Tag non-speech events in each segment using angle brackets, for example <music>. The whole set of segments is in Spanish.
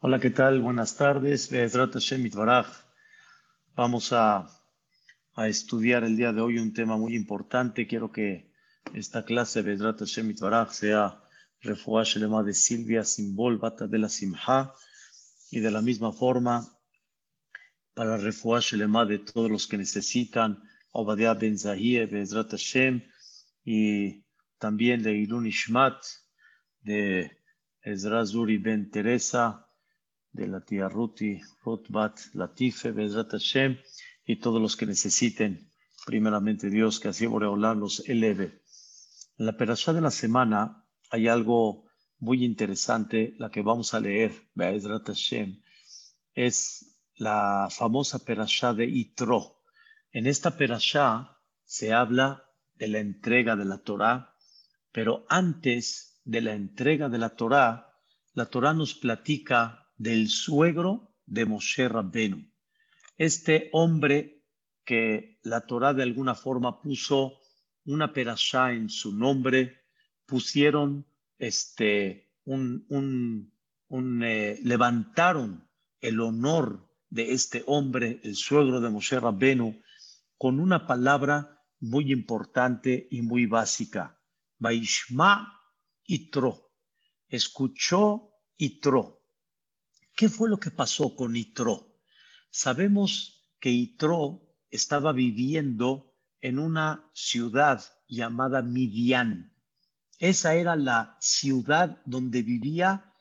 Hola, ¿qué tal? Buenas tardes. Vamos a, a, estudiar el día de hoy un tema muy importante. Quiero que esta clase de Hashem sea Refuah Shelema de Silvia, Simbol, Bata de la Simha, y de la misma forma para Refuah Shelema de todos los que necesitan, Obadiah Ben Zahie, Bezrat Hashem, y también de Ilun Ishmat, de Ezra Zuri Ben Teresa, de la tía Ruti, Rutbat, Latife, Bezrat Hashem y todos los que necesiten, primeramente Dios, que así Boreolá los eleve. En la perashá de la semana hay algo muy interesante, la que vamos a leer, Bezrat Hashem, es la famosa perashá de Itro. En esta perashá se habla de la entrega de la Torá, pero antes de la entrega de la Torá, la Torá nos platica del suegro de Moshe Rabbenu. Este hombre que la Torá de alguna forma puso una perashá en su nombre, pusieron este, un, un, eh, levantaron el honor de este hombre, el suegro de Moshe Rabbenu, con una palabra muy importante y muy básica. Baishma Itro. Escuchó Itro. ¿Qué fue lo que pasó con Itro? Sabemos que Itro estaba viviendo en una ciudad llamada Midian. Esa era la ciudad donde vivía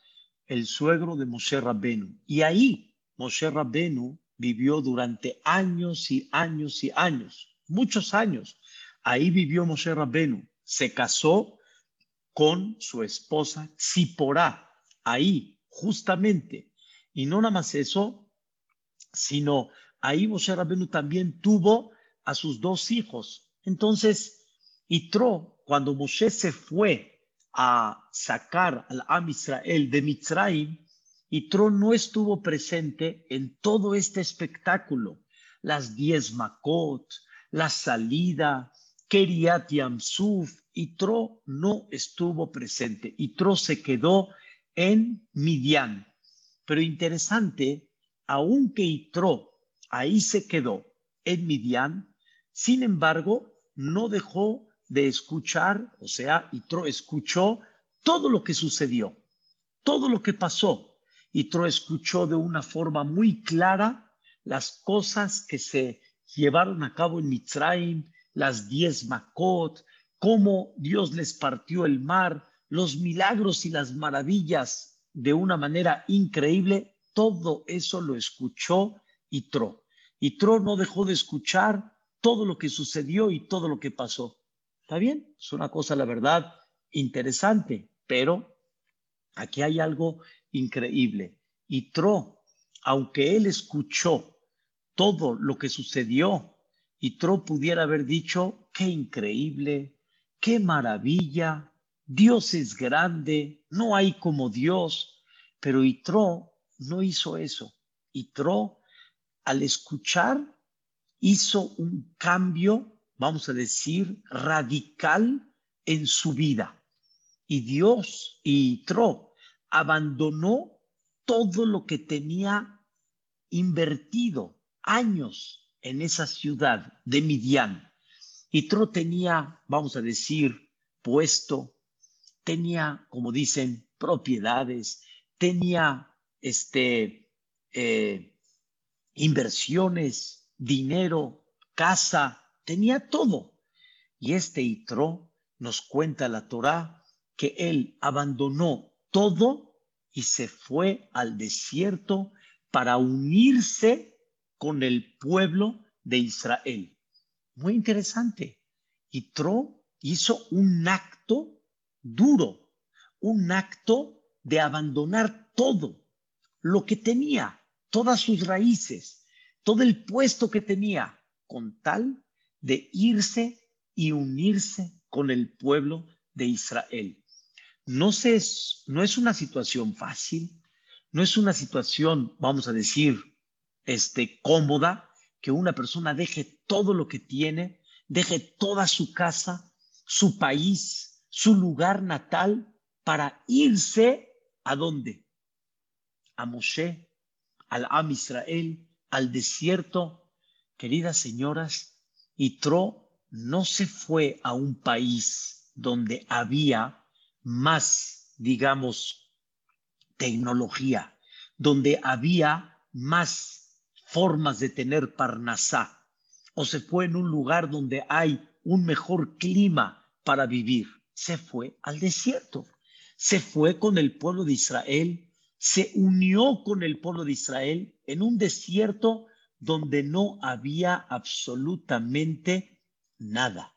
el suegro de Moshe Rabbenu. Y ahí Moshe Rabbenu vivió durante años y años y años, muchos años. Ahí vivió Moshe Rabbenu. Se casó con su esposa Ziporá. Ahí, justamente. Y no nada más eso, sino ahí Moshe Rabenu también tuvo a sus dos hijos. Entonces, Itro, cuando Moshe se fue a sacar al Am Israel de Mitzrayim, Itro no estuvo presente en todo este espectáculo. Las diez Makot, la salida, Keriat Yamsuf, Itro no estuvo presente. Itro se quedó en Midian. Pero interesante, aunque Itro ahí se quedó en Midian, sin embargo, no dejó de escuchar, o sea, Itro escuchó todo lo que sucedió, todo lo que pasó. Itro escuchó de una forma muy clara las cosas que se llevaron a cabo en Mitzrayim, las diez Makot, cómo Dios les partió el mar, los milagros y las maravillas de una manera increíble, todo eso lo escuchó Itro. Itro no dejó de escuchar todo lo que sucedió y todo lo que pasó. ¿Está bien? Es una cosa, la verdad, interesante, pero aquí hay algo increíble. Itro, aunque él escuchó todo lo que sucedió, Itro pudiera haber dicho, qué increíble, qué maravilla, Dios es grande, no hay como Dios, pero Itro no hizo eso. Itro, al escuchar, hizo un cambio, vamos a decir, radical en su vida. Y Dios, y abandonó todo lo que tenía invertido años en esa ciudad de Midian. Itro tenía, vamos a decir, puesto tenía, como dicen, propiedades, tenía este, eh, inversiones, dinero, casa, tenía todo. Y este Itro nos cuenta la Torá que él abandonó todo y se fue al desierto para unirse con el pueblo de Israel. Muy interesante. Itro hizo un acto duro, un acto de abandonar todo lo que tenía, todas sus raíces, todo el puesto que tenía, con tal de irse y unirse con el pueblo de Israel. No, se, no es una situación fácil, no es una situación, vamos a decir, este, cómoda, que una persona deje todo lo que tiene, deje toda su casa, su país, su lugar natal para irse a dónde? a Moshe, al Am Israel, al desierto. Queridas señoras, Yitro no se fue a un país donde había más, digamos, tecnología, donde había más formas de tener parnasá, o se fue en un lugar donde hay un mejor clima para vivir. Se fue al desierto, se fue con el pueblo de Israel, se unió con el pueblo de Israel en un desierto donde no había absolutamente nada,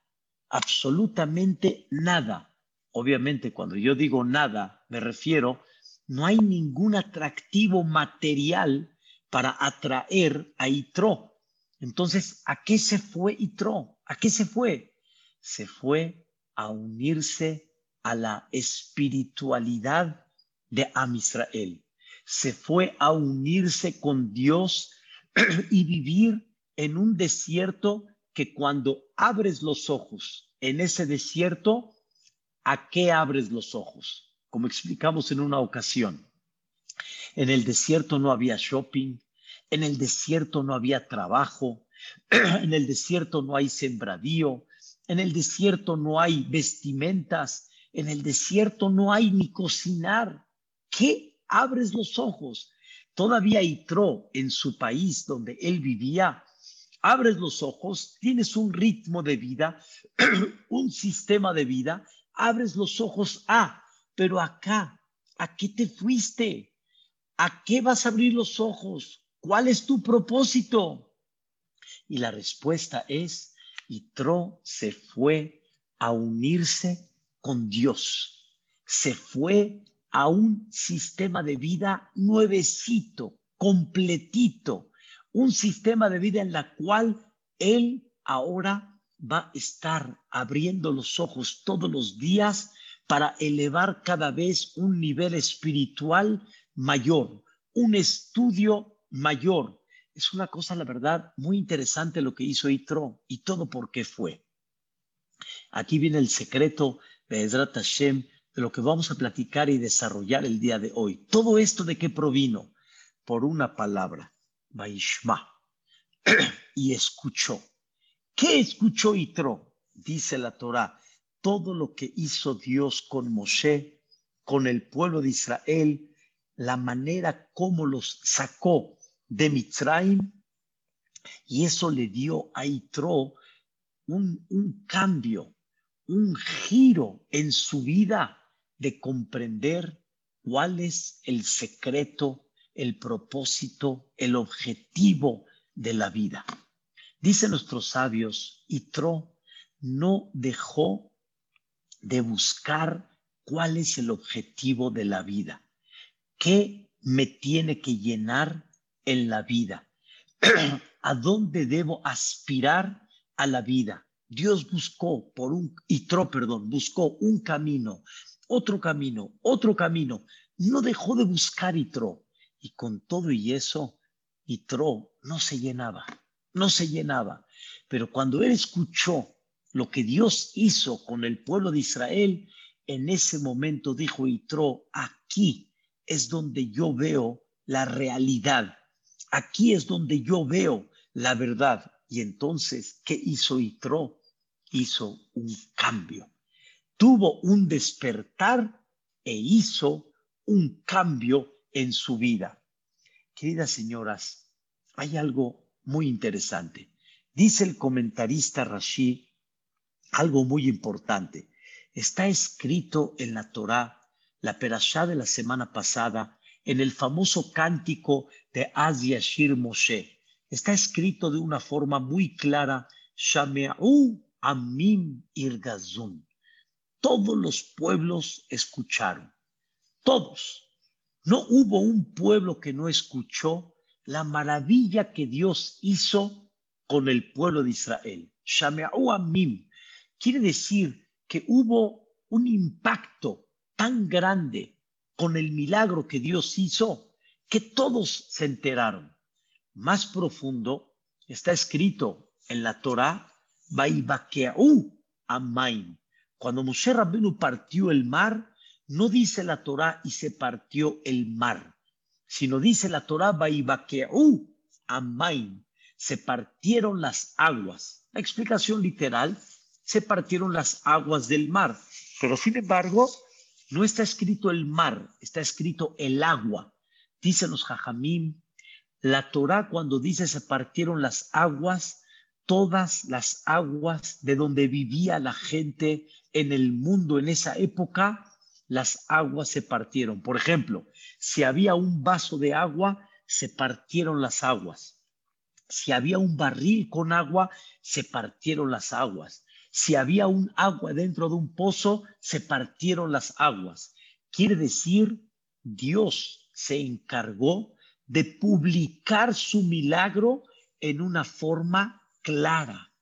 absolutamente nada. Obviamente, cuando yo digo nada, me refiero, no hay ningún atractivo material para atraer a Itro. Entonces, ¿a qué se fue Itro? ¿A qué se fue? Se fue a unirse a la espiritualidad de Am Israel. Se fue a unirse con Dios <clears throat> y vivir en un desierto que cuando abres los ojos en ese desierto, ¿a qué abres los ojos? Como explicamos en una ocasión, en el desierto no había shopping, en el desierto no había trabajo, <clears throat> en el desierto no hay sembradío, en el desierto no hay vestimentas, en el desierto no hay ni cocinar. ¿Qué abres los ojos? Todavía Itro en su país donde él vivía, abres los ojos, tienes un ritmo de vida, <clears throat> un sistema de vida, abres los ojos, ah, pero acá, ¿a qué te fuiste? ¿A qué vas a abrir los ojos? ¿Cuál es tu propósito? Y la respuesta es, Itro se fue a unirse con Dios, se fue a un sistema de vida nuevecito, completito, un sistema de vida en la cual él ahora va a estar abriendo los ojos todos los días para elevar cada vez un nivel espiritual mayor, un estudio mayor. Es una cosa, la verdad, muy interesante lo que hizo Itro y todo por qué fue. Aquí viene el secreto de Ezrat Hashem de lo que vamos a platicar y desarrollar el día de hoy. Todo esto de qué provino? Por una palabra, Baishma, <clears throat> y escuchó. ¿Qué escuchó Itro? Dice la Torah, todo lo que hizo Dios con Moshe, con el pueblo de Israel, la manera como los sacó de y eso le dio a Itro un, un cambio, un giro en su vida de comprender cuál es el secreto, el propósito, el objetivo de la vida. Dicen nuestros sabios, Itro no dejó de buscar cuál es el objetivo de la vida. ¿Qué me tiene que llenar en la vida? <clears throat> ¿A dónde debo aspirar a la vida? Dios buscó por un, Itro, perdón, buscó un camino otro camino, otro camino. No dejó de buscar Itro. Y con todo y eso, Itro no se llenaba, no se llenaba. Pero cuando él escuchó lo que Dios hizo con el pueblo de Israel, en ese momento dijo Itro, aquí es donde yo veo la realidad, aquí es donde yo veo la verdad. Y entonces, ¿qué hizo Itro? Hizo un cambio tuvo un despertar e hizo un cambio en su vida. Queridas señoras, hay algo muy interesante. Dice el comentarista Rashi algo muy importante. Está escrito en la Torá, la perashá de la semana pasada, en el famoso cántico de Az Yashir Moshe. Está escrito de una forma muy clara, Shame'u Amim Irgazun todos los pueblos escucharon, todos. No hubo un pueblo que no escuchó la maravilla que Dios hizo con el pueblo de Israel. Shame'u Amim quiere decir que hubo un impacto tan grande con el milagro que Dios hizo que todos se enteraron. Más profundo está escrito en la Torah, Baibakeau Amaim. Cuando Moshe Rabbenu partió el mar, no dice la Torá y se partió el mar, sino dice la Torah, Baibakeú Amain, se partieron las aguas. La explicación literal, se partieron las aguas del mar. Pero sin embargo, no está escrito el mar, está escrito el agua. Dicen los la Torah cuando dice se partieron las aguas, todas las aguas de donde vivía la gente en el mundo en esa época, las aguas se partieron. Por ejemplo, si había un vaso de agua, se partieron las aguas. Si había un barril con agua, se partieron las aguas. Si había un agua dentro de un pozo, se partieron las aguas. Quiere decir, Dios se encargó de publicar su milagro en una forma clara,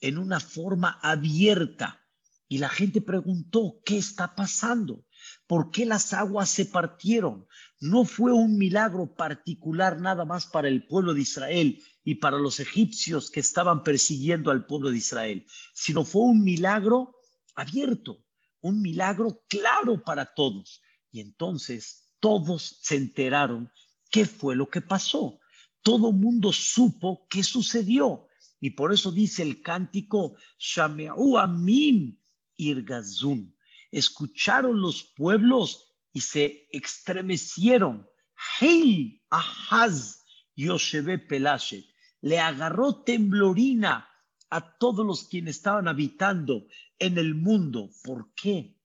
en una forma abierta. Y la gente preguntó, ¿qué está pasando? ¿Por qué las aguas se partieron? No fue un milagro particular nada más para el pueblo de Israel y para los egipcios que estaban persiguiendo al pueblo de Israel, sino fue un milagro abierto, un milagro claro para todos. Y entonces todos se enteraron qué fue lo que pasó. Todo mundo supo qué sucedió. Y por eso dice el cántico, Shame'u Amin Irgazun escucharon los pueblos y se estremecieron. Hey, Ahaz, Yoshebe Pelashet, le agarró temblorina a todos los quienes estaban habitando en el mundo. ¿Por qué?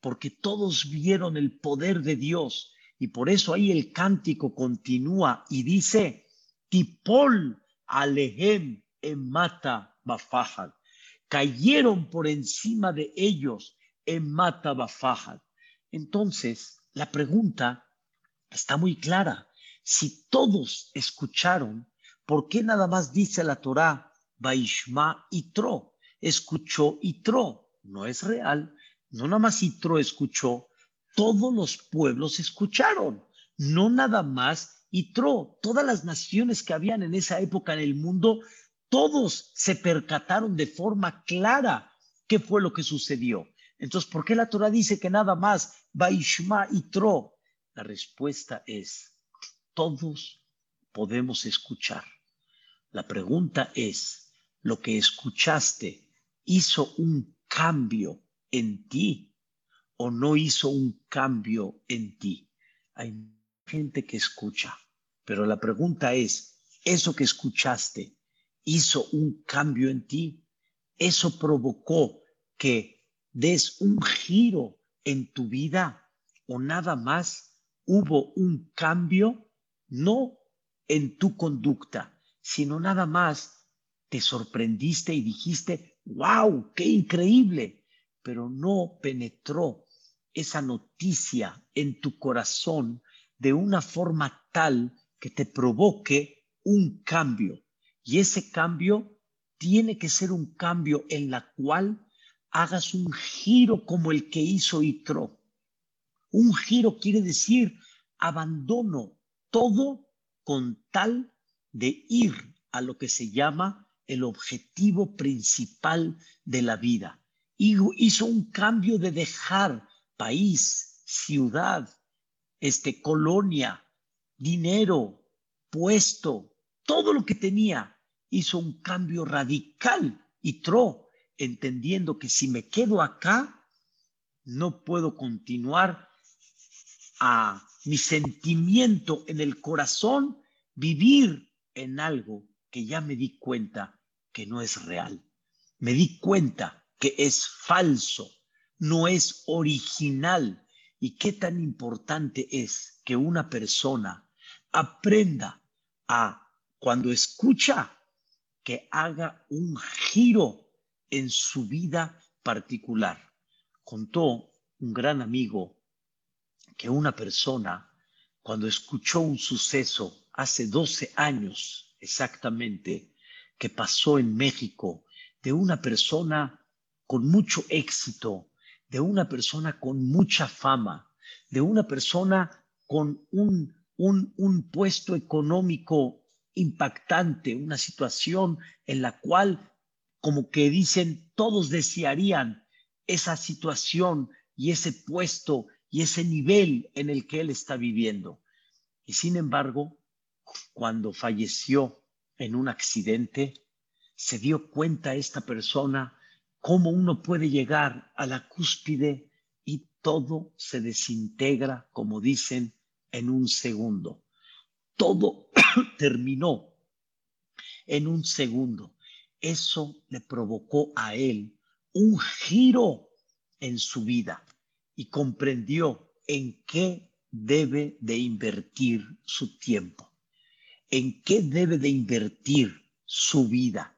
Porque todos vieron el poder de Dios y por eso ahí el cántico continúa y dice, Tipol alehem emata bafajad. Cayeron por encima de ellos en Mata Entonces, la pregunta está muy clara. Si todos escucharon, ¿por qué nada más dice la Torá, Baishma y Tro? Escuchó y Tro. No es real. No nada más Tro escuchó, todos los pueblos escucharon. No nada más Tro. Todas las naciones que habían en esa época en el mundo, todos se percataron de forma clara qué fue lo que sucedió. Entonces, ¿por qué la Torah dice que nada más Baishma y Tro? La respuesta es, todos podemos escuchar. La pregunta es, ¿lo que escuchaste hizo un cambio en ti o no hizo un cambio en ti? Hay gente que escucha, pero la pregunta es, ¿eso que escuchaste hizo un cambio en ti? ¿Eso provocó que des un giro en tu vida o nada más hubo un cambio, no en tu conducta, sino nada más te sorprendiste y dijiste, wow, qué increíble, pero no penetró esa noticia en tu corazón de una forma tal que te provoque un cambio. Y ese cambio tiene que ser un cambio en la cual hagas un giro como el que hizo Itro. Un giro quiere decir abandono todo con tal de ir a lo que se llama el objetivo principal de la vida. Y hizo un cambio de dejar país, ciudad, este, colonia, dinero, puesto, todo lo que tenía. Hizo un cambio radical. y entendiendo que si me quedo acá, no puedo continuar a mi sentimiento en el corazón, vivir en algo que ya me di cuenta que no es real. Me di cuenta que es falso, no es original. Y qué tan importante es que una persona aprenda a, cuando escucha, que haga un giro en su vida particular. Contó un gran amigo que una persona, cuando escuchó un suceso hace 12 años exactamente, que pasó en México, de una persona con mucho éxito, de una persona con mucha fama, de una persona con un, un, un puesto económico impactante, una situación en la cual como que dicen, todos desearían esa situación y ese puesto y ese nivel en el que él está viviendo. Y sin embargo, cuando falleció en un accidente, se dio cuenta esta persona cómo uno puede llegar a la cúspide y todo se desintegra, como dicen, en un segundo. Todo <clears throat> terminó en un segundo. Eso le provocó a él un giro en su vida y comprendió en qué debe de invertir su tiempo, en qué debe de invertir su vida,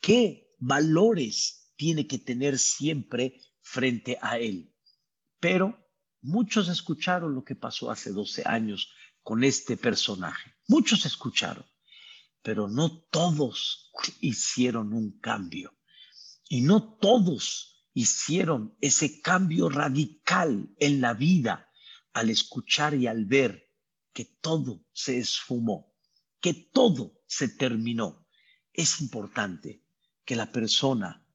qué valores tiene que tener siempre frente a él. Pero muchos escucharon lo que pasó hace 12 años con este personaje. Muchos escucharon, pero no todos hicieron un cambio. Y no todos hicieron ese cambio radical en la vida al escuchar y al ver que todo se esfumó, que todo se terminó. Es importante que la persona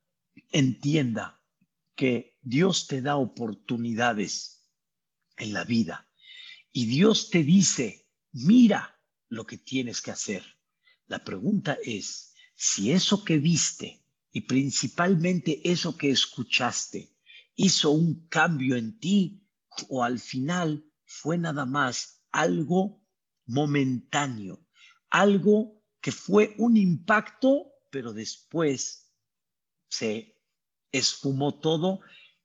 entienda que Dios te da oportunidades en la vida y Dios te dice, mira lo que tienes que hacer. La pregunta es, si eso que viste y principalmente eso que escuchaste hizo un cambio en ti o al final fue nada más algo momentáneo, algo que fue un impacto, pero después se esfumó todo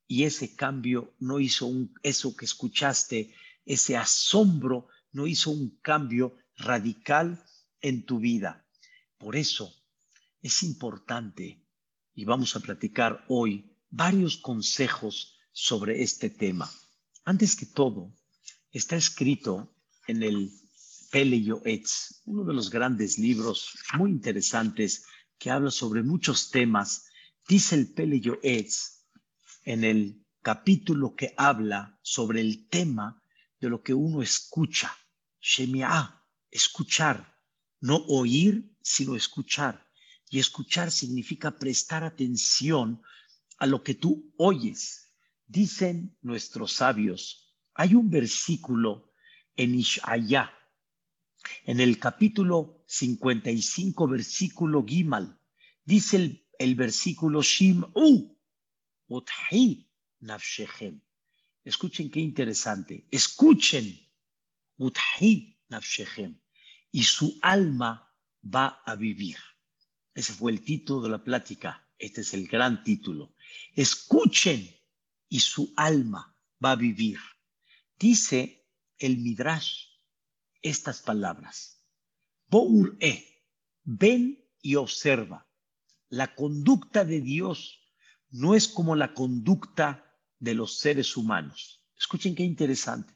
y ese cambio no hizo un, eso que escuchaste, ese asombro no hizo un cambio radical en tu vida. Por eso es importante, y vamos a platicar hoy, varios consejos sobre este tema. Antes que todo, está escrito en el Pele Yoetz, uno de los grandes libros muy interesantes que habla sobre muchos temas. Dice el Pele Yoetz en el capítulo que habla sobre el tema de lo que uno escucha. Shemiah, escuchar, no oír, sino escuchar. Y escuchar significa prestar atención a lo que tú oyes. Dicen nuestros sabios, hay un versículo en Ishaya, en el capítulo 55, versículo Gimal, dice el, el versículo Shim'u, Uthi nafshechem. Escuchen qué interesante. Escuchen, Uthi nafshechem. Y su alma va a vivir. Ese fue el título de la plática. Este es el gran título. Escuchen y su alma va a vivir. Dice el Midrash estas palabras. Bour e, ven y observa. La conducta de Dios no es como la conducta de los seres humanos. Escuchen qué interesante.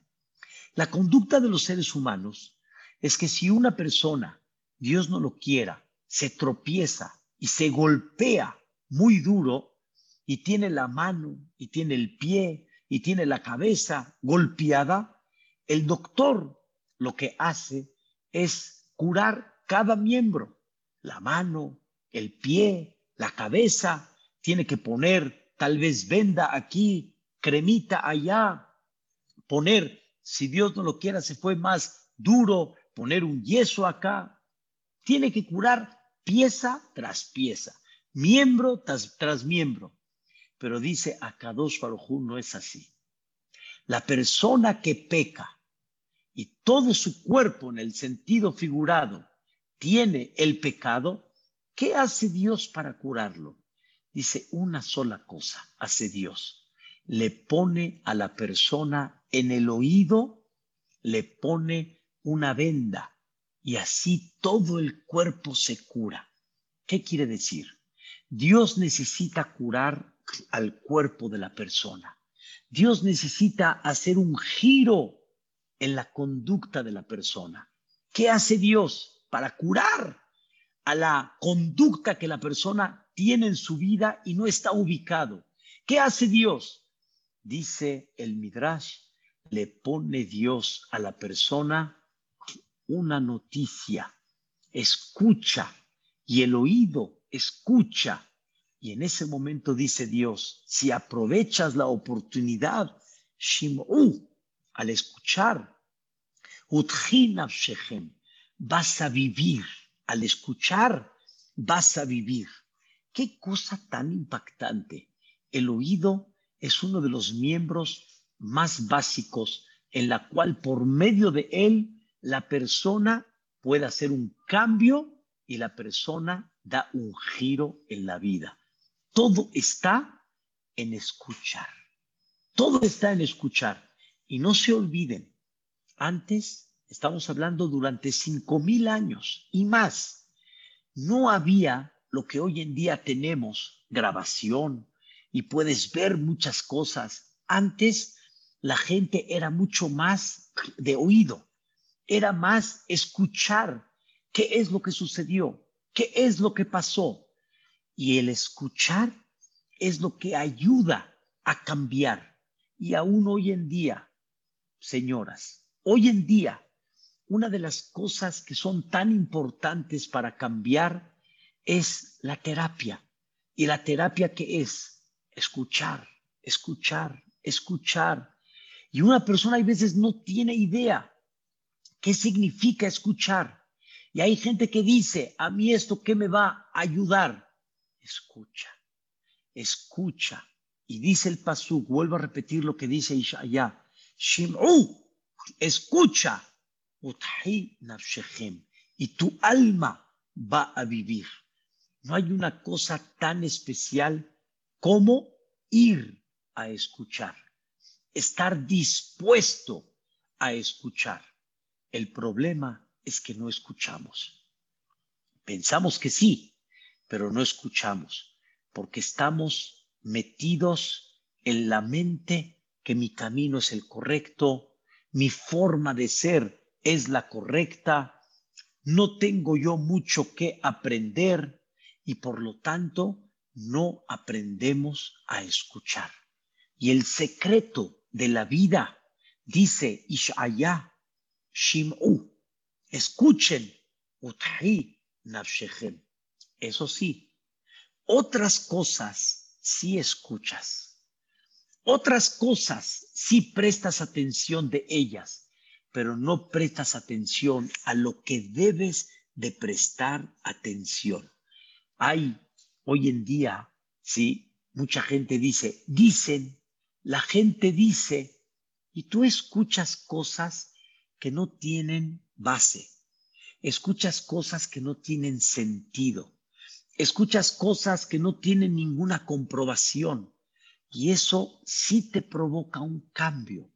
La conducta de los seres humanos es que si una persona, Dios no lo quiera, se tropieza y se golpea muy duro, y tiene la mano y tiene el pie y tiene la cabeza golpeada, el doctor lo que hace es curar cada miembro, la mano, el pie, la cabeza, tiene que poner tal vez venda aquí, cremita allá, poner, si Dios no lo quiera, se fue más duro, poner un yeso acá, tiene que curar pieza tras pieza, miembro tras, tras miembro. Pero dice Akadosh Baruj no es así. La persona que peca y todo su cuerpo en el sentido figurado tiene el pecado, ¿qué hace Dios para curarlo? Dice una sola cosa, hace Dios. Le pone a la persona en el oído, le pone una venda y así todo el cuerpo se cura. ¿Qué quiere decir? Dios necesita curar al cuerpo de la persona. Dios necesita hacer un giro en la conducta de la persona. ¿Qué hace Dios para curar a la conducta que la persona tiene en su vida y no está ubicado? ¿Qué hace Dios? Dice el Midrash, le pone Dios a la persona una noticia, escucha y el oído escucha y en ese momento dice Dios, si aprovechas la oportunidad, Shim'u, al escuchar, Vas a vivir. Al escuchar, vas a vivir. Qué cosa tan impactante. El oído es uno de los miembros más básicos en la cual por medio de él la persona puede hacer un cambio y la persona da un giro en la vida. Todo está en escuchar. Todo está en escuchar. Y no se olviden, antes estamos hablando durante cinco mil años y más. No había lo que hoy en día tenemos, grabación, y puedes ver muchas cosas. Antes la gente era mucho más de oído, era más escuchar qué es lo que sucedió, qué es lo que pasó. Y el escuchar es lo que ayuda a cambiar. Y aún hoy en día, señoras, hoy en día, una de las cosas que son tan importantes para cambiar es la terapia. ¿Y la terapia qué es? Escuchar, escuchar, escuchar. Y una persona a veces no tiene idea qué significa escuchar. Y hay gente que dice, a mí esto, ¿qué me va a ayudar? Escucha, escucha. Y dice el pasuk, vuelvo a repetir lo que dice Ishaya, Shim'u, escucha, y tu alma va a vivir. No hay una cosa tan especial como ir a escuchar, estar dispuesto a escuchar. El problema es que no escuchamos. Pensamos que sí, pero no escuchamos, porque estamos metidos en la mente que mi camino es el correcto, mi forma de ser es la correcta, no tengo yo mucho que aprender y por lo tanto no aprendemos a escuchar. Y el secreto de la vida, dice Ishaya, Shim'u, escuchen, Eso sí, otras cosas sí escuchas. Otras cosas sí prestas atención de ellas, pero no prestas atención a lo que debes de prestar atención. Hay hoy en día, sí, mucha gente dice, dicen, la gente dice, y tú escuchas cosas que no tienen base. Escuchas cosas que no tienen sentido. Escuchas cosas que no tienen ninguna comprobación. Y eso sí te provoca un cambio.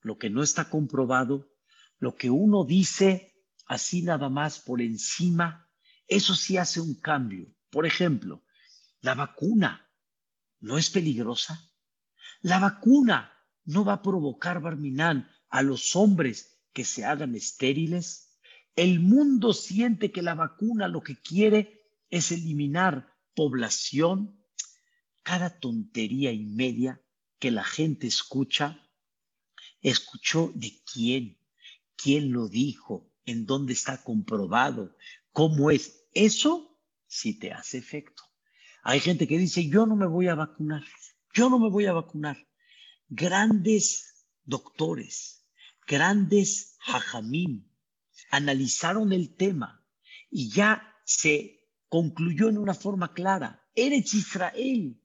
Lo que no está comprobado, lo que uno dice así nada más por encima, eso sí hace un cambio. Por ejemplo, la vacuna no es peligrosa. La vacuna no va a provocar, Barminán, a los hombres que se hagan estériles. El mundo siente que la vacuna lo que quiere es eliminar población. Cada tontería y media que la gente escucha, escuchó de quién, quién lo dijo, en dónde está comprobado, cómo es. Eso sí te hace efecto. Hay gente que dice, yo no me voy a vacunar, yo no me voy a vacunar. Grandes doctores, grandes hajamim analizaron el tema y ya se concluyó en una forma clara. Eretz Israel.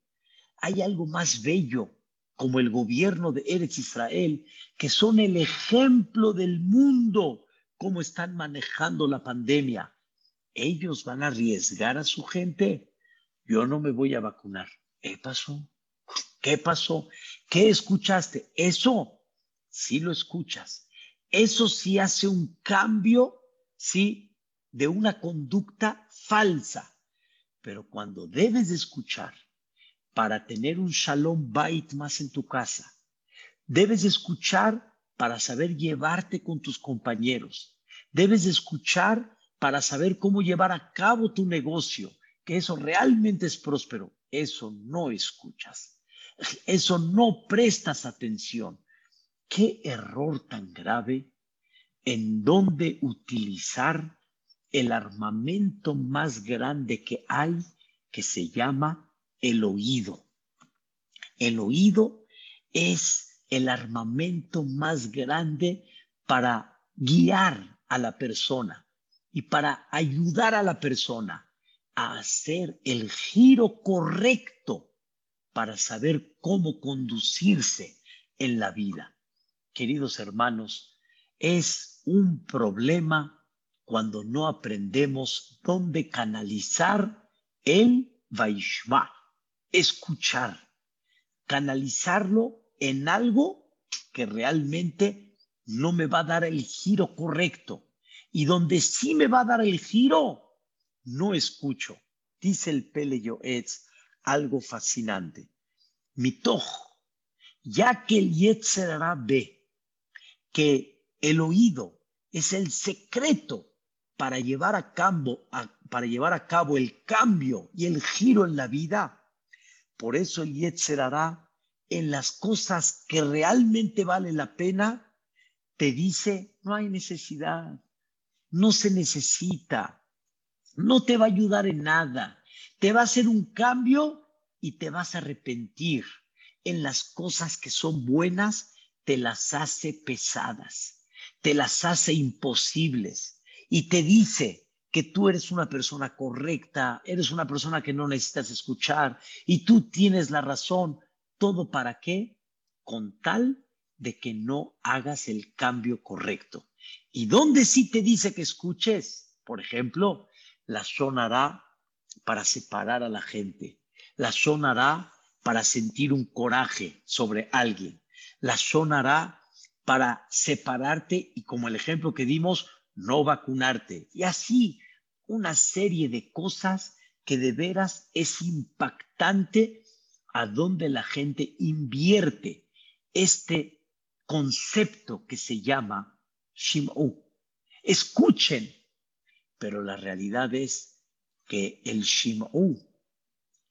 Hay algo más bello como el gobierno de Eretz Israel, que son el ejemplo del mundo, cómo están manejando la pandemia. Ellos van a arriesgar a su gente. Yo no me voy a vacunar. ¿Qué pasó? ¿Qué pasó? ¿Qué escuchaste? Eso si lo escuchas, eso sí hace un cambio, sí, de una conducta falsa. Pero cuando debes de escuchar para tener un shalom bait más en tu casa, debes de escuchar para saber llevarte con tus compañeros, debes de escuchar para saber cómo llevar a cabo tu negocio, que eso realmente es próspero. Eso no escuchas. Eso no prestas atención qué error tan grave en donde utilizar el armamento más grande que hay, que se llama el oído. El oído es el armamento más grande para guiar a la persona y para ayudar a la persona a hacer el giro correcto para saber cómo conducirse en la vida. Queridos hermanos, es un problema cuando no aprendemos dónde canalizar el Vaishma, escuchar, canalizarlo en algo que realmente no me va a dar el giro correcto. Y donde sí me va a dar el giro, no escucho. Dice el Pele Yoetz algo fascinante. Mitoj, ya que el Yetzerara ve que el oído es el secreto para llevar a cabo, para llevar a cabo el cambio y el giro en la vida. Por eso el Yetzerara, en las cosas que realmente vale la pena, te dice, no hay necesidad, no se necesita, no te va a ayudar en nada, te va a hacer un cambio y te vas a arrepentir. En las cosas que son buenas, te las hace pesadas, te las hace imposibles y te dice que tú eres una persona correcta, eres una persona que no necesitas escuchar y tú tienes la razón. ¿Todo para qué? Con tal de que no hagas el cambio correcto. ¿Y dónde sí te dice que escuches? Por ejemplo, la sonará para separar a la gente. La sonará para sentir un coraje sobre alguien. La sonará para separarte y como el ejemplo que dimos, no vacunarte. Y así una serie de cosas que de veras es impactante a donde la gente invierte este concepto que se llama Shim'u. Escuchen, pero la realidad es que el Shim'u,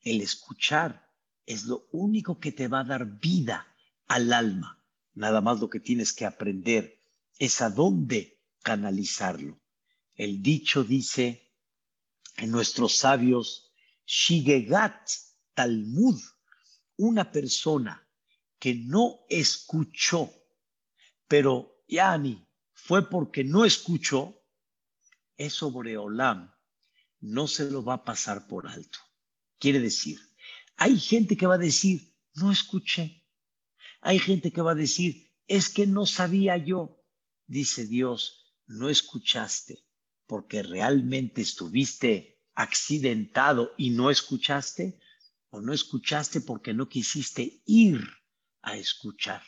el escuchar, es lo único que te va a dar vida al alma. Nada más lo que tienes que aprender es a dónde canalizarlo. El dicho dice en nuestros sabios, Shigegat Talmud, una persona que no escuchó, pero Yani fue porque no escuchó, eso Boreolam no se lo va a pasar por alto. Quiere decir, hay gente que va a decir, no escuché. Hay gente que va a decir, es que no sabía yo. Dice Dios, no escuchaste porque realmente estuviste accidentado y no escuchaste, o no escuchaste porque no quisiste ir a escuchar,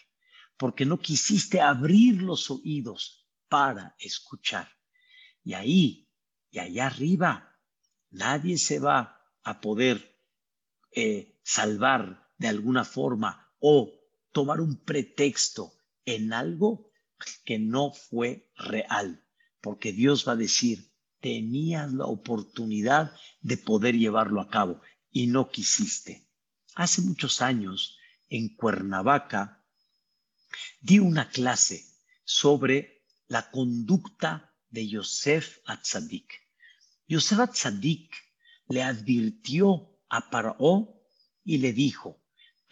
porque no quisiste abrir los oídos para escuchar. Y ahí, y allá arriba, nadie se va a poder eh, salvar de alguna forma o tomar un pretexto en algo que no fue real, porque Dios va a decir, tenías la oportunidad de poder llevarlo a cabo y no quisiste. Hace muchos años, en Cuernavaca, di una clase sobre la conducta de Yosef Atzadik. Yosef Atzadik le advirtió a Paró y le dijo,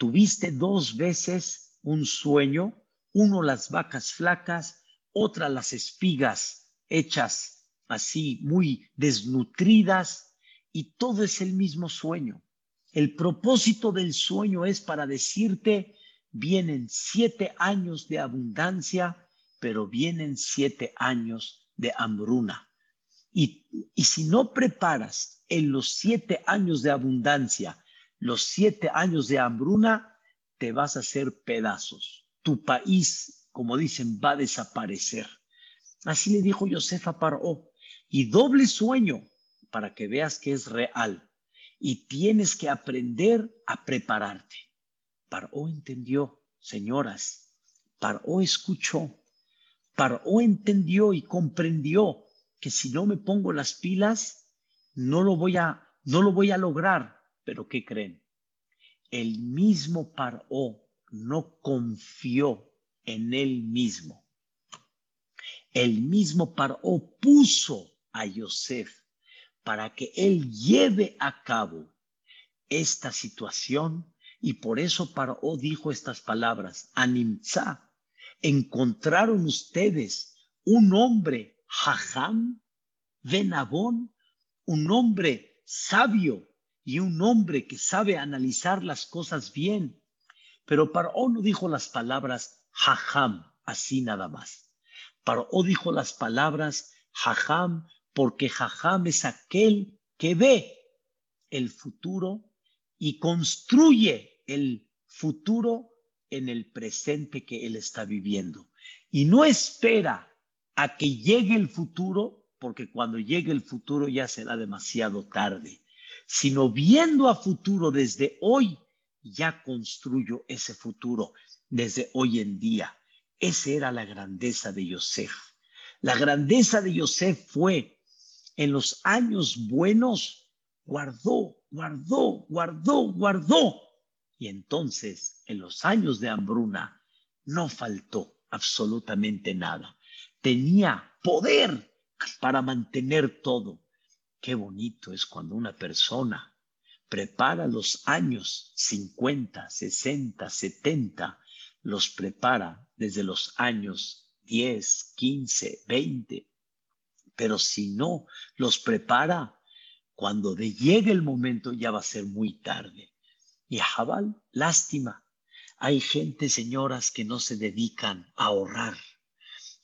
tuviste dos veces un sueño uno las vacas flacas, otra las espigas hechas así muy desnutridas y todo es el mismo sueño. El propósito del sueño es para decirte, vienen siete años de abundancia, pero vienen siete años de hambruna. Y, y si no preparas en los siete años de abundancia, los siete años de hambruna, te vas a hacer pedazos tu país, como dicen, va a desaparecer. Así le dijo Yosef a Paró. Y doble sueño para que veas que es real. Y tienes que aprender a prepararte. Paró entendió, señoras. Paró escuchó. Paró entendió y comprendió que si no me pongo las pilas, no lo voy a, no lo voy a lograr. Pero ¿qué creen? El mismo Paró no confió en él mismo. El mismo Paró puso a Yosef para que él lleve a cabo esta situación y por eso Paró dijo estas palabras, Animza, encontraron ustedes un hombre jajam, venabón, un hombre sabio y un hombre que sabe analizar las cosas bien. Pero Paró no dijo las palabras jajam así nada más. Paró dijo las palabras jajam porque jajam es aquel que ve el futuro y construye el futuro en el presente que él está viviendo. Y no espera a que llegue el futuro, porque cuando llegue el futuro ya será demasiado tarde, sino viendo a futuro desde hoy, ya construyo ese futuro desde hoy en día. Esa era la grandeza de Yosef. La grandeza de Yosef fue en los años buenos, guardó, guardó, guardó, guardó. Y entonces, en los años de hambruna, no faltó absolutamente nada. Tenía poder para mantener todo. Qué bonito es cuando una persona prepara los años 50, 60, 70, los prepara desde los años 10, 15, 20. Pero si no los prepara, cuando llegue el momento ya va a ser muy tarde. Y Jabal, lástima. Hay gente, señoras, que no se dedican a ahorrar.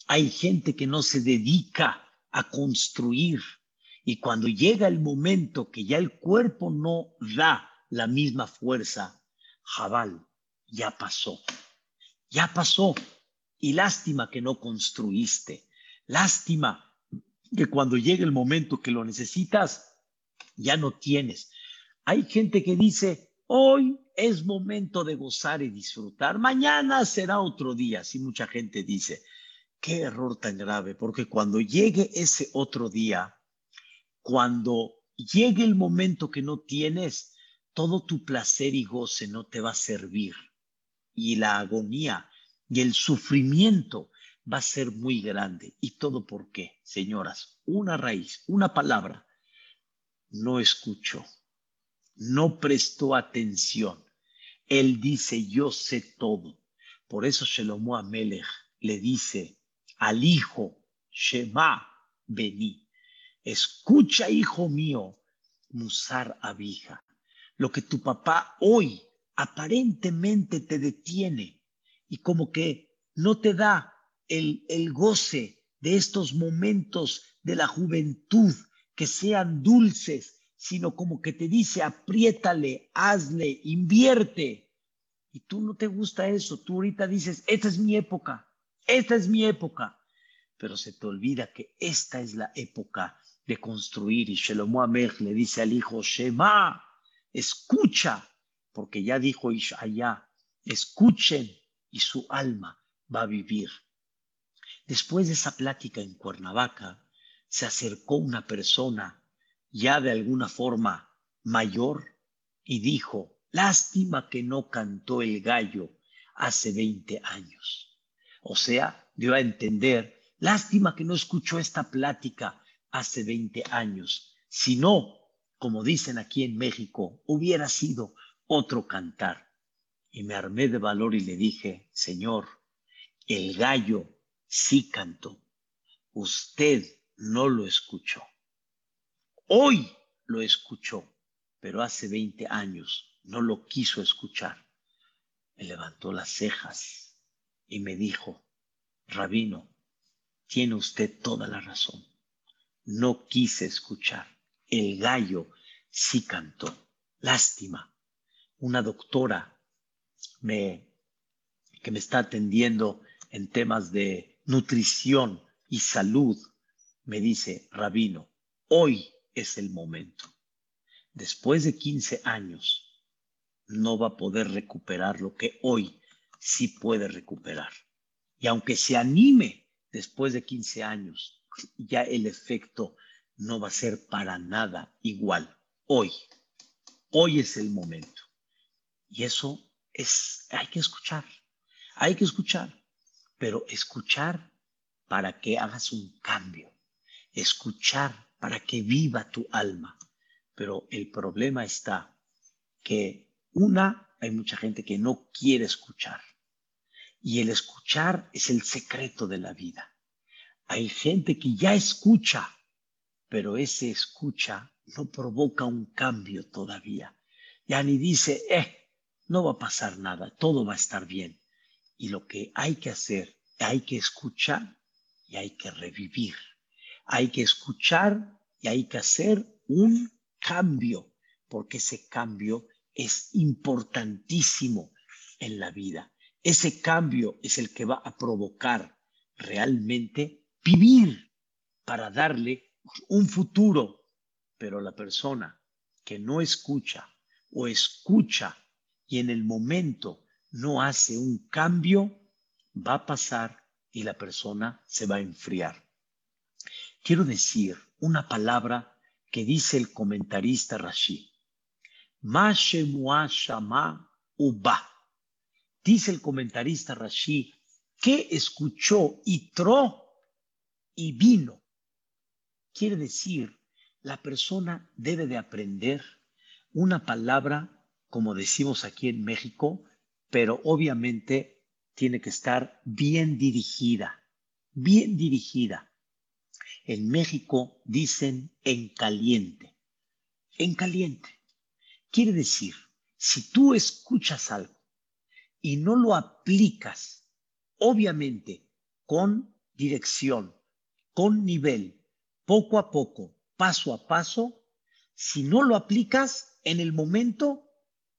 Hay gente que no se dedica a construir. Y cuando llega el momento que ya el cuerpo no da la misma fuerza, Jabal, ya pasó. Ya pasó. Y lástima que no construiste. Lástima que cuando llegue el momento que lo necesitas, ya no tienes. Hay gente que dice, hoy es momento de gozar y disfrutar, mañana será otro día, así mucha gente dice. Qué error tan grave, porque cuando llegue ese otro día, cuando llegue el momento que no tienes, todo tu placer y goce no te va a servir. Y la agonía y el sufrimiento va a ser muy grande. ¿Y todo por qué, señoras? Una raíz, una palabra. No escuchó, no prestó atención. Él dice, yo sé todo. Por eso Shelomo Amelech le dice al hijo, Shema, vení. Escucha, hijo mío, Musar Abija. Lo que tu papá hoy aparentemente te detiene y como que no te da el, el goce de estos momentos de la juventud que sean dulces, sino como que te dice, apriétale, hazle, invierte. Y tú no te gusta eso, tú ahorita dices, esta es mi época, esta es mi época. Pero se te olvida que esta es la época de construir. Y Shelomo Amech le dice al hijo, Shema, escucha, porque ya dijo allá, escuchen y su alma va a vivir. Después de esa plática en Cuernavaca, se acercó una persona ya de alguna forma mayor y dijo, lástima que no cantó el gallo hace 20 años. O sea, dio a entender, lástima que no escuchó esta plática hace 20 años. Si no, como dicen aquí en México, hubiera sido otro cantar. Y me armé de valor y le dije, Señor, el gallo sí cantó. Usted no lo escuchó. Hoy lo escuchó, pero hace 20 años no lo quiso escuchar. Me levantó las cejas y me dijo, Rabino, tiene usted toda la razón. No quise escuchar. El gallo sí cantó. Lástima. Una doctora me, que me está atendiendo en temas de nutrición y salud, me dice, Rabino, hoy es el momento. Después de 15 años, no va a poder recuperar lo que hoy sí puede recuperar. Y aunque se anime después de 15 años, ya el efecto no va a ser para nada igual. Hoy, hoy es el momento. Y eso es, hay que escuchar, hay que escuchar, pero escuchar para que hagas un cambio, escuchar para que viva tu alma. Pero el problema está que una, hay mucha gente que no quiere escuchar. Y el escuchar es el secreto de la vida. Hay gente que ya escucha, pero ese escucha no provoca un cambio todavía. Ya ni dice, eh, no va a pasar nada, todo va a estar bien. Y lo que hay que hacer, hay que escuchar y hay que revivir. Hay que escuchar y hay que hacer un cambio, porque ese cambio es importantísimo en la vida. Ese cambio es el que va a provocar realmente vivir para darle un futuro. Pero la persona que no escucha o escucha y en el momento no hace un cambio, va a pasar y la persona se va a enfriar. Quiero decir una palabra que dice el comentarista Rashi. Uba. Dice el comentarista Rashi que escuchó y tro y vino. Quiere decir, la persona debe de aprender una palabra, como decimos aquí en México, pero obviamente tiene que estar bien dirigida, bien dirigida. En México dicen en caliente, en caliente. Quiere decir, si tú escuchas algo y no lo aplicas, obviamente con dirección, con nivel, poco a poco, paso a paso, si no lo aplicas en el momento,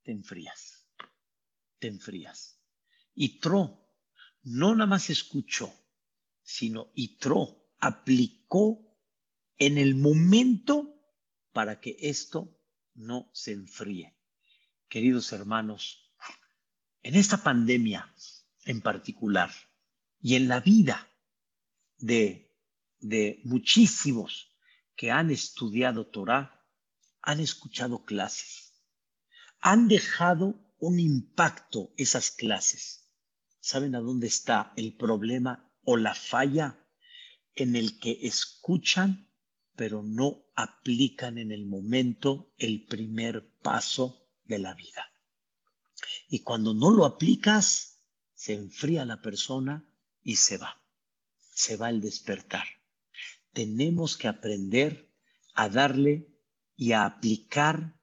te enfrías, te enfrías. Y Tro no nada más escuchó, sino y Tro aplicó en el momento para que esto no se enfríe. Queridos hermanos, en esta pandemia en particular y en la vida de, de muchísimos que han estudiado Torah, han escuchado clases, han dejado un impacto esas clases. ¿Saben a dónde está el problema o la falla? En el que escuchan, pero no aplican en el momento el primer paso de la vida. Y cuando no lo aplicas, se enfría la persona y se va. Se va el despertar. Tenemos que aprender a darle y a aplicar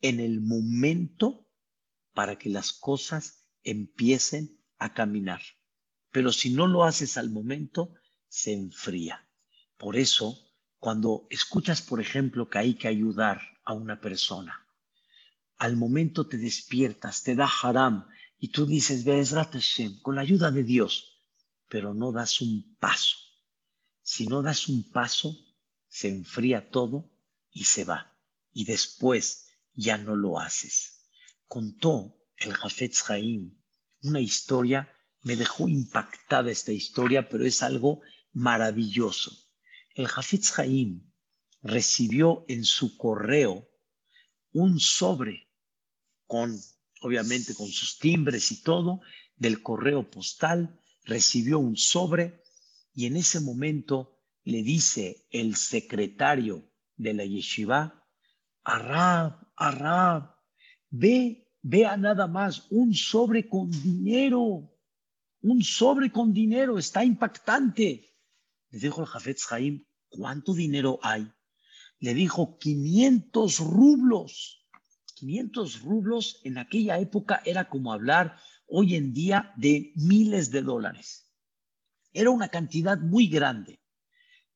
en el momento para que las cosas empiecen a caminar. Pero si no lo haces al momento, se enfría. Por eso, cuando escuchas, por ejemplo, que hay que ayudar a una persona, al momento te despiertas, te da haram y tú dices, Hashem, con la ayuda de Dios, pero no das un paso. Si no das un paso, se enfría todo y se va. Y después ya no lo haces. Contó el Jafetz Haim una historia, me dejó impactada esta historia, pero es algo maravilloso el Hafitz Haim recibió en su correo un sobre con, obviamente, con sus timbres y todo, del correo postal, recibió un sobre y en ese momento le dice el secretario de la yeshiva, Arab, Arab, ve, vea nada más un sobre con dinero, un sobre con dinero, está impactante. Le dijo el Jafetz Haim, ¿cuánto dinero hay? Le dijo 500 rublos. 500 rublos en aquella época era como hablar hoy en día de miles de dólares. Era una cantidad muy grande.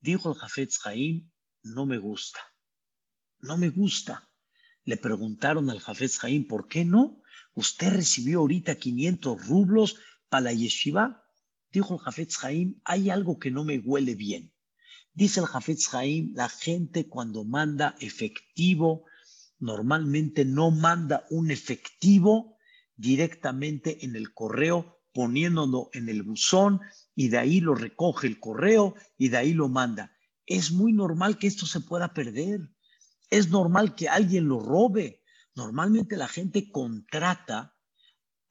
Dijo el Jafetz Haim, no me gusta. No me gusta. Le preguntaron al Jafetz Haim, ¿por qué no? Usted recibió ahorita 500 rublos para la yeshiva dijo el Jafetz Haim, hay algo que no me huele bien. Dice el Jafetz Haim, la gente cuando manda efectivo, normalmente no manda un efectivo directamente en el correo, poniéndolo en el buzón y de ahí lo recoge el correo y de ahí lo manda. Es muy normal que esto se pueda perder. Es normal que alguien lo robe. Normalmente la gente contrata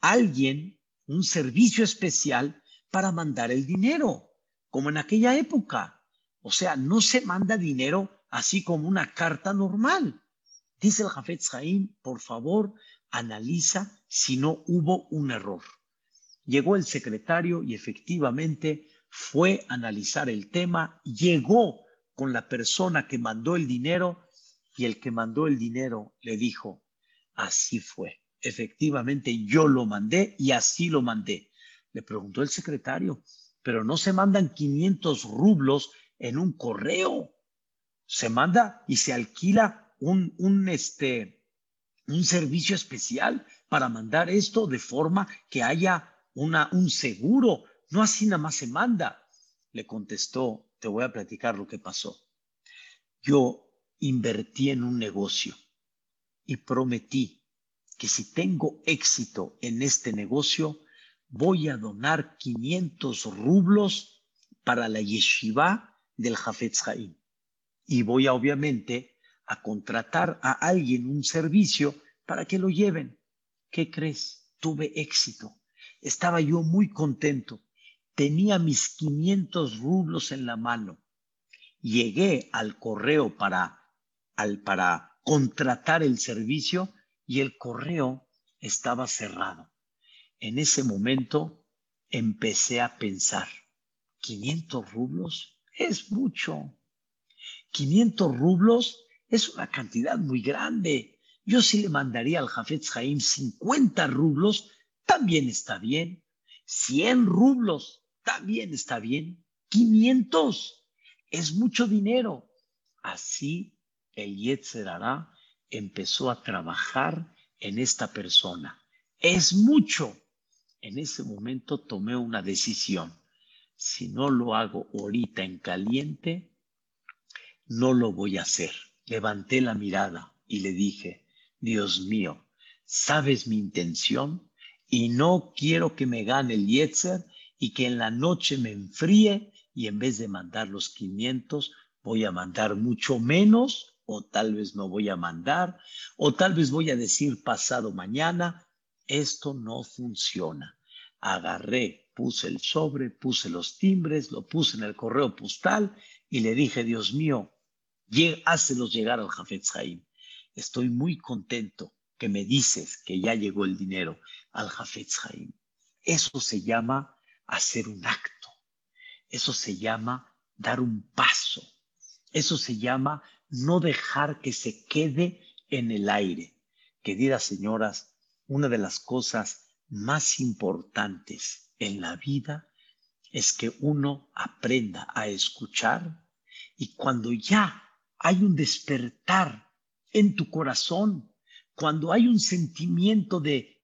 a alguien, un servicio especial, para mandar el dinero, como en aquella época. O sea, no se manda dinero así como una carta normal. Dice el Jafetz Haim, por favor, analiza si no hubo un error. Llegó el secretario y efectivamente fue a analizar el tema, llegó con la persona que mandó el dinero y el que mandó el dinero le dijo, así fue. Efectivamente, yo lo mandé y así lo mandé. Le preguntó el secretario, pero no se mandan 500 rublos en un correo. Se manda y se alquila un, un, este, un servicio especial para mandar esto de forma que haya un seguro. No así nada más se manda. Le contestó, te voy a platicar lo que pasó. Yo invertí en un negocio y prometí que si tengo éxito en este negocio, voy a donar 500 rublos para la yeshiva del Jafetz Haim. Y voy a, obviamente a contratar a alguien un servicio para que lo lleven. ¿Qué crees? Tuve éxito. Estaba yo muy contento. Tenía mis 500 rublos en la mano. Llegué al correo para, al, para contratar el servicio y el correo estaba cerrado. En ese momento empecé a pensar, 500 rublos es mucho. 500 rublos es una cantidad muy grande. Yo si le mandaría al Jafetz Haim 50 rublos, también está bien. 100 rublos, también está bien. 500 es mucho dinero. Así el Yetzer empezó a trabajar en esta persona. Es mucho. En ese momento tomé una decisión. Si no lo hago ahorita en caliente, no lo voy a hacer. Levanté la mirada y le dije, Dios mío, sabes mi intención y no quiero que me gane el Yetzer y que en la noche me enfríe y en vez de mandar los 500, voy a mandar mucho menos o tal vez no voy a mandar, o tal vez voy a decir pasado mañana, esto no funciona. Agarré, puse el sobre, puse los timbres, lo puse en el correo postal y le dije, Dios mío, hácelos llegar al Jafetz Haim. Estoy muy contento que me dices que ya llegó el dinero al Jafetz Haim. Eso se llama hacer un acto. Eso se llama dar un paso. Eso se llama no dejar que se quede en el aire. Queridas señoras, una de las cosas más importantes en la vida es que uno aprenda a escuchar y cuando ya hay un despertar en tu corazón, cuando hay un sentimiento de,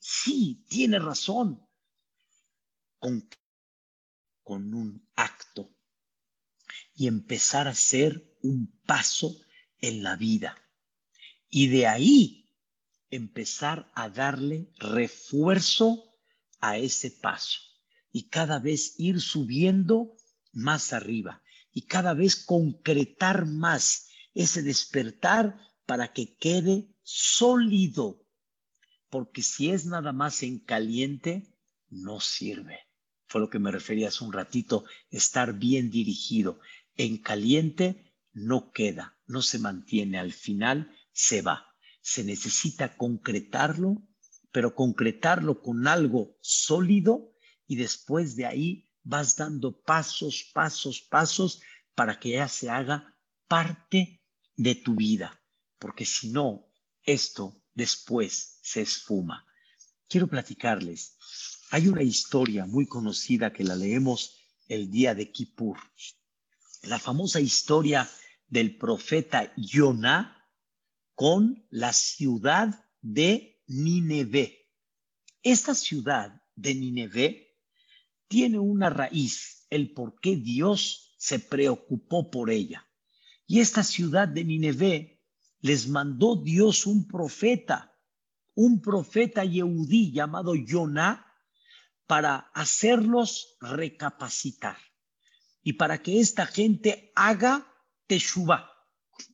sí, tiene razón, con, con un acto y empezar a hacer un paso en la vida. Y de ahí empezar a darle refuerzo a ese paso y cada vez ir subiendo más arriba y cada vez concretar más ese despertar para que quede sólido. Porque si es nada más en caliente, no sirve. Fue lo que me refería hace un ratito, estar bien dirigido. En caliente no queda, no se mantiene, al final se va. Se necesita concretarlo, pero concretarlo con algo sólido y después de ahí vas dando pasos, pasos, pasos para que ya se haga parte de tu vida, porque si no, esto después se esfuma. Quiero platicarles, hay una historia muy conocida que la leemos el día de Kippur, la famosa historia del profeta Yoná con la ciudad de Nineveh. Esta ciudad de Nineveh tiene una raíz, el por qué Dios se preocupó por ella. Y esta ciudad de Nineveh les mandó Dios un profeta, un profeta Yehudí llamado Yoná, para hacerlos recapacitar y para que esta gente haga Teshuvah.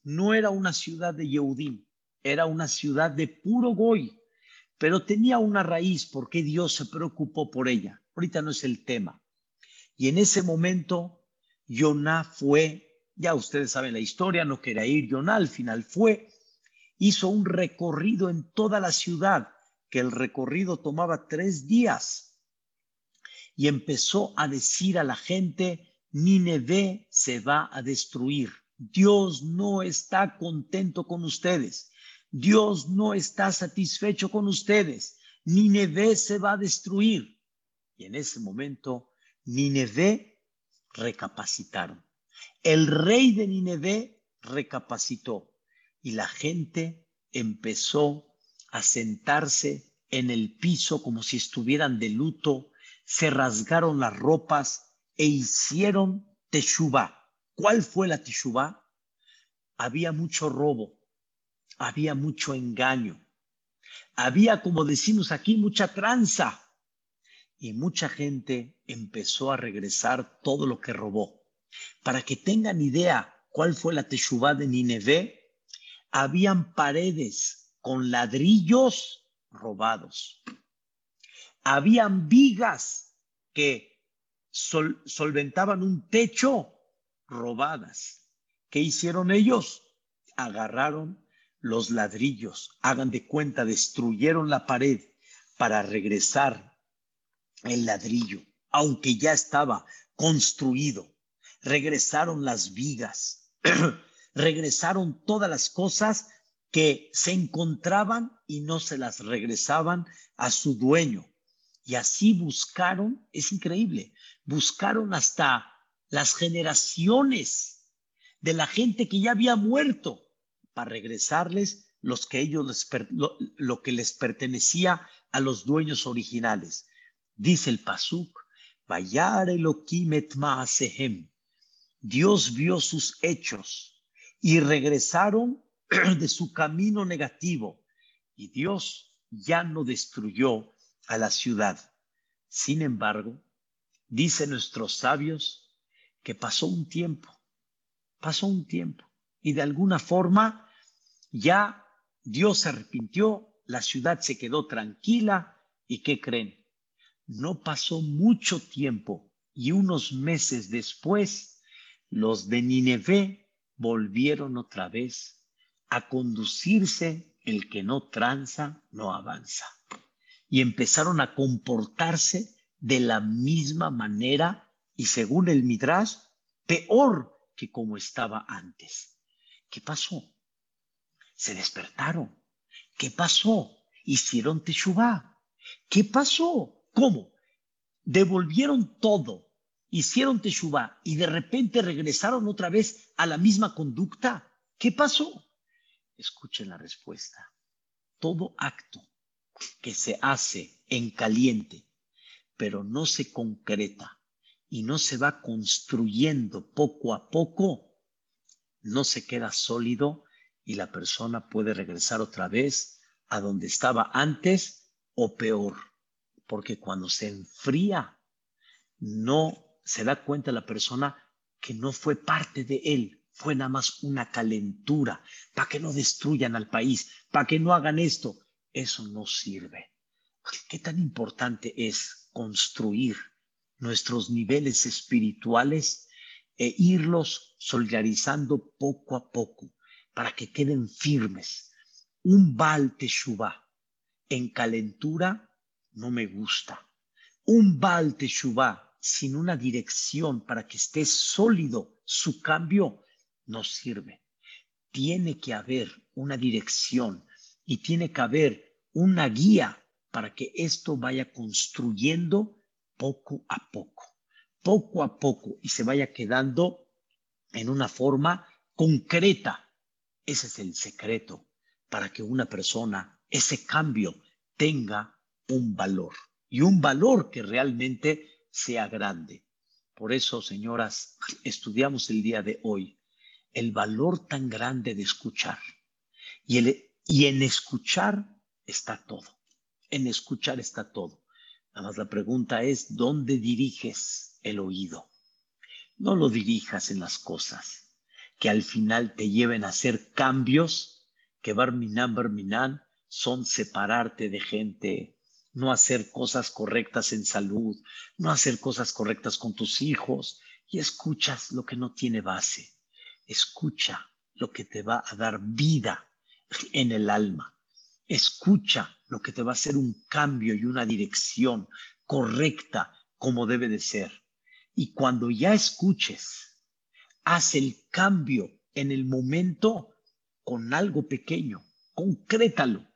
No era una ciudad de Yehudim, era una ciudad de puro Goy, pero tenía una raíz porque Dios se preocupó por ella. Ahorita no es el tema. Y en ese momento, Yoná fue, ya ustedes saben la historia, no quería ir, Yoná al final fue, hizo un recorrido en toda la ciudad, que el recorrido tomaba tres días. y empezó a decir a la gente, Nineveh se va a destruir. Dios no está contento con ustedes. Dios no está satisfecho con ustedes. Nineveh se va a destruir. Y en ese momento, Nineveh recapacitaron. El rey de Nineveh recapacitó y la gente empezó a sentarse en el piso como si estuvieran de luto, se rasgaron las ropas e hicieron teshuvah. ¿Cuál fue la teshuvah? Había mucho robo, había mucho engaño, había, como decimos aquí, mucha tranza y mucha gente empezó a regresar todo lo que robó. Para que tengan idea cuál fue la teshuvah de Nineveh, habían paredes con ladrillos robados. Habían vigas que solventaban un techo robadas. ¿Qué hicieron ellos? Agarraron los ladrillos, hagan de cuenta, destruyeron la pared para regresar el ladrillo, aunque ya estaba construido. Regresaron las vigas, <clears throat> regresaron todas las cosas que se encontraban y no se las regresaban a su dueño. Y así buscaron, es increíble, buscaron hasta las generaciones de la gente que ya había muerto para regresarles los que ellos les, lo, que les pertenecía a los dueños originales. Dice el Pasuk, Vayar Elokimet Maasehem. Dios vio sus hechos y regresaron <clears throat> de su camino negativo y Dios ya no destruyó a la ciudad. Sin embargo, dicen nuestros sabios que pasó un tiempo, pasó un tiempo y de alguna forma ya Dios se arrepintió, la ciudad se quedó tranquila y ¿qué creen? No pasó mucho tiempo y unos meses después los de Nineveh volvieron otra vez a conducirse el que no tranza, no avanza. Y empezaron a comportarse de la misma manera y según el Midrash, peor que como estaba antes. ¿Qué pasó? Se despertaron. ¿Qué pasó? Hicieron teshuvah. ¿Qué pasó? ¿Cómo? Devolvieron todo, hicieron teshuvah y de repente regresaron otra vez a la misma conducta. ¿Qué pasó? Escuchen la respuesta. Todo acto que se hace en caliente, pero no se concreta y no se va construyendo poco a poco, no se queda sólido y la persona puede regresar otra vez a donde estaba antes o peor, porque cuando se enfría, no se da cuenta la persona que no fue parte de él, fue nada más una calentura, para que no destruyan al país, para que no hagan esto. Eso no sirve. ¿Qué tan importante es construir nuestros niveles espirituales e irlos solidarizando poco a poco para que queden firmes. Un Baal Teshuvah en calentura no me gusta. Un Baal Teshuvah sin una dirección para que esté sólido su cambio no sirve. Tiene que haber una dirección y tiene que haber una guía para que esto vaya construyendo poco a poco poco a poco y se vaya quedando en una forma concreta. Ese es el secreto para que una persona, ese cambio, tenga un valor y un valor que realmente sea grande. Por eso, señoras, estudiamos el día de hoy el valor tan grande de escuchar. Y, en escuchar está todo. En escuchar está todo. Nada más la pregunta es, ¿dónde diriges el oído. No lo dirijas en las cosas que al final te lleven a hacer cambios que Barminan, Barminan son separarte de gente, no hacer cosas correctas en salud, no hacer cosas correctas con tus hijos y escuchas lo que no tiene base. Escucha lo que te va a dar vida en el alma. Escucha lo que te va a hacer un cambio y una dirección correcta como debe de ser. Y cuando ya escuches, haz el cambio en el momento con algo pequeño, concrétalo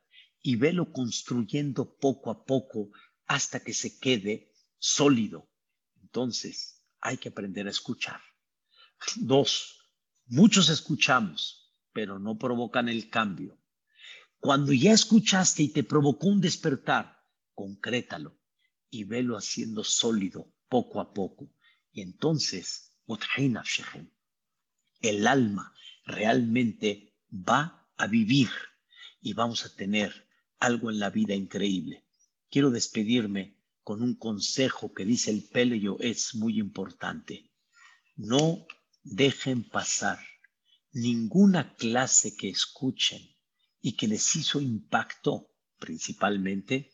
y velo construyendo poco a poco hasta que se quede sólido. Entonces, hay que aprender a escuchar. Dos, muchos escuchamos, pero no provocan el cambio. Cuando ya escuchaste y te provocó un despertar, concrétalo y velo haciendo sólido poco a poco. Y entonces, el alma realmente va a vivir y vamos a tener algo en la vida increíble. Quiero despedirme con un consejo que dice el Peleyo, es muy importante. No dejen pasar ninguna clase que escuchen y que les hizo impacto principalmente,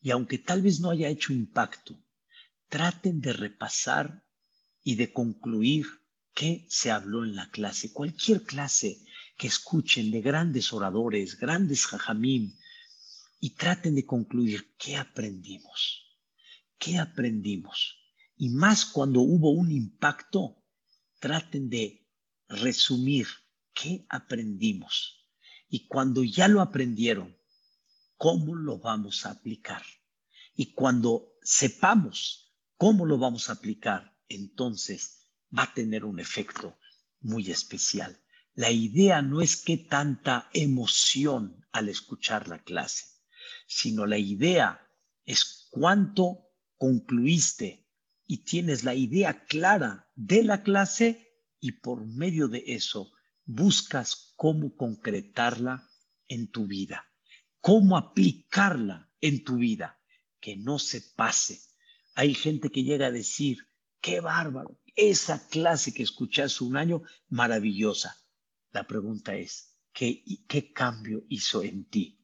y aunque tal vez no haya hecho impacto, traten de repasar y de concluir qué se habló en la clase. Cualquier clase que escuchen de grandes oradores, grandes jajamim, y traten de concluir qué aprendimos, qué aprendimos. Y más cuando hubo un impacto, traten de resumir qué aprendimos. Y cuando ya lo aprendieron, ¿cómo lo vamos a aplicar? Y cuando sepamos cómo lo vamos a aplicar, entonces va a tener un efecto muy especial. La idea no es qué tanta emoción al escuchar la clase, sino la idea es cuánto concluiste y tienes la idea clara de la clase y por medio de eso buscas cómo concretarla en tu vida, cómo aplicarla en tu vida, que no se pase. Hay gente que llega a decir, qué bárbaro, esa clase que escuché hace un año, maravillosa. La pregunta es, ¿qué, qué cambio hizo en ti?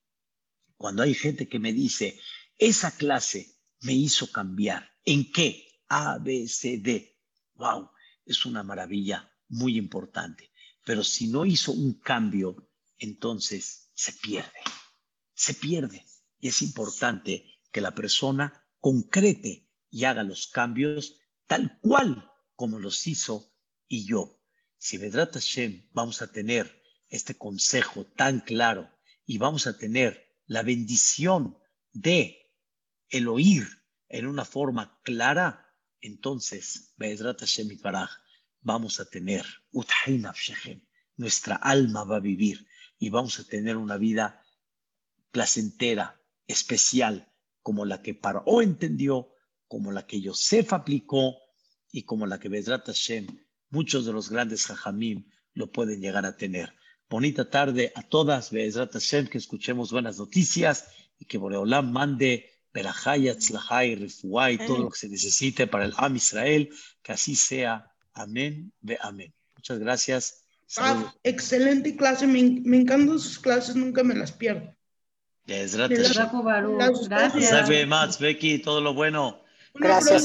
Cuando hay gente que me dice, esa clase me hizo cambiar, ¿en qué? A, B, C, D. ¡Wow! Es una maravilla muy importante. Pero si no hizo un cambio, entonces se pierde. Se pierde. Y es importante que la persona concrete y haga los cambios tal cual como los hizo y yo. Si Vedrat Hashem vamos a tener este consejo tan claro y vamos a tener la bendición de el oír en una forma clara, entonces, vamos a tener nuestra alma va a vivir y vamos a tener una vida placentera, especial, como la que Paró entendió, como la que Yosef aplicó y como la que Bezrat Hashem, muchos de los grandes jajamim lo pueden llegar a tener. Bonita tarde a todas, Be'ezrat Hashem, que escuchemos buenas noticias y que Boreolam mande Berajay, Atzlajay, Refuay, todo lo que se necesite para el Am Israel, que así sea. Amén, ve amén. Muchas gracias. Ah, excelente clase, me, me, encantan sus clases, nunca me las pierdo. Be'ezrat Hashem. Gracias. Becky, todo lo bueno. Gracias.